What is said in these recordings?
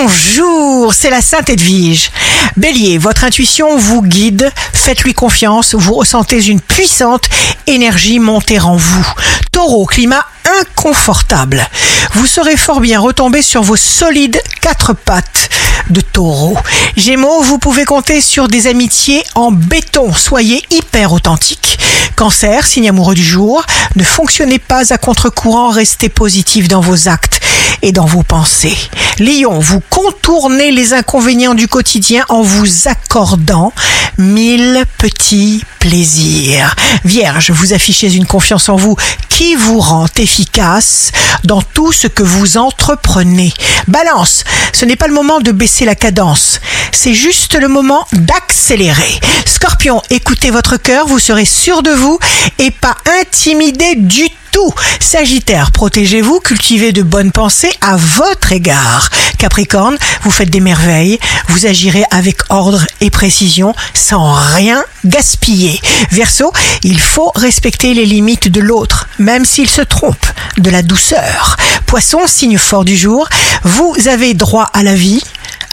Bonjour, c'est la Sainte Edwige. Bélier, votre intuition vous guide, faites-lui confiance, vous ressentez une puissante énergie monter en vous. Taureau, climat inconfortable. Vous serez fort bien retomber sur vos solides quatre pattes de taureau. Gémeaux, vous pouvez compter sur des amitiés en béton. Soyez hyper authentique. Cancer, signe amoureux du jour, ne fonctionnez pas à contre-courant, restez positif dans vos actes et dans vos pensées. Lion, vous contournez les inconvénients du quotidien en vous accordant mille petits plaisirs. Vierge, vous affichez une confiance en vous qui vous rend efficace dans tout ce que vous entreprenez. Balance, ce n'est pas le moment de baisser la cadence, c'est juste le moment d'accélérer. Scorpion, écoutez votre cœur, vous serez sûr de vous et pas intimidé du tout. Sagittaire, protégez-vous, cultivez de bonnes pensées à votre égard. Capricorne, vous faites des merveilles, vous agirez avec ordre et précision sans rien gaspiller. Verseau, il faut respecter les limites de l'autre, même s'il se trompe, de la douceur. Poisson, signe fort du jour, vous avez droit à la vie,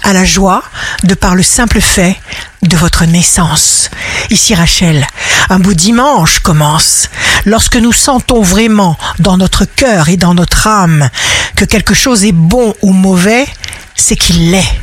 à la joie, de par le simple fait de votre naissance. Ici Rachel, un beau dimanche commence. Lorsque nous sentons vraiment dans notre cœur et dans notre âme que quelque chose est bon ou mauvais, c'est qu'il l'est.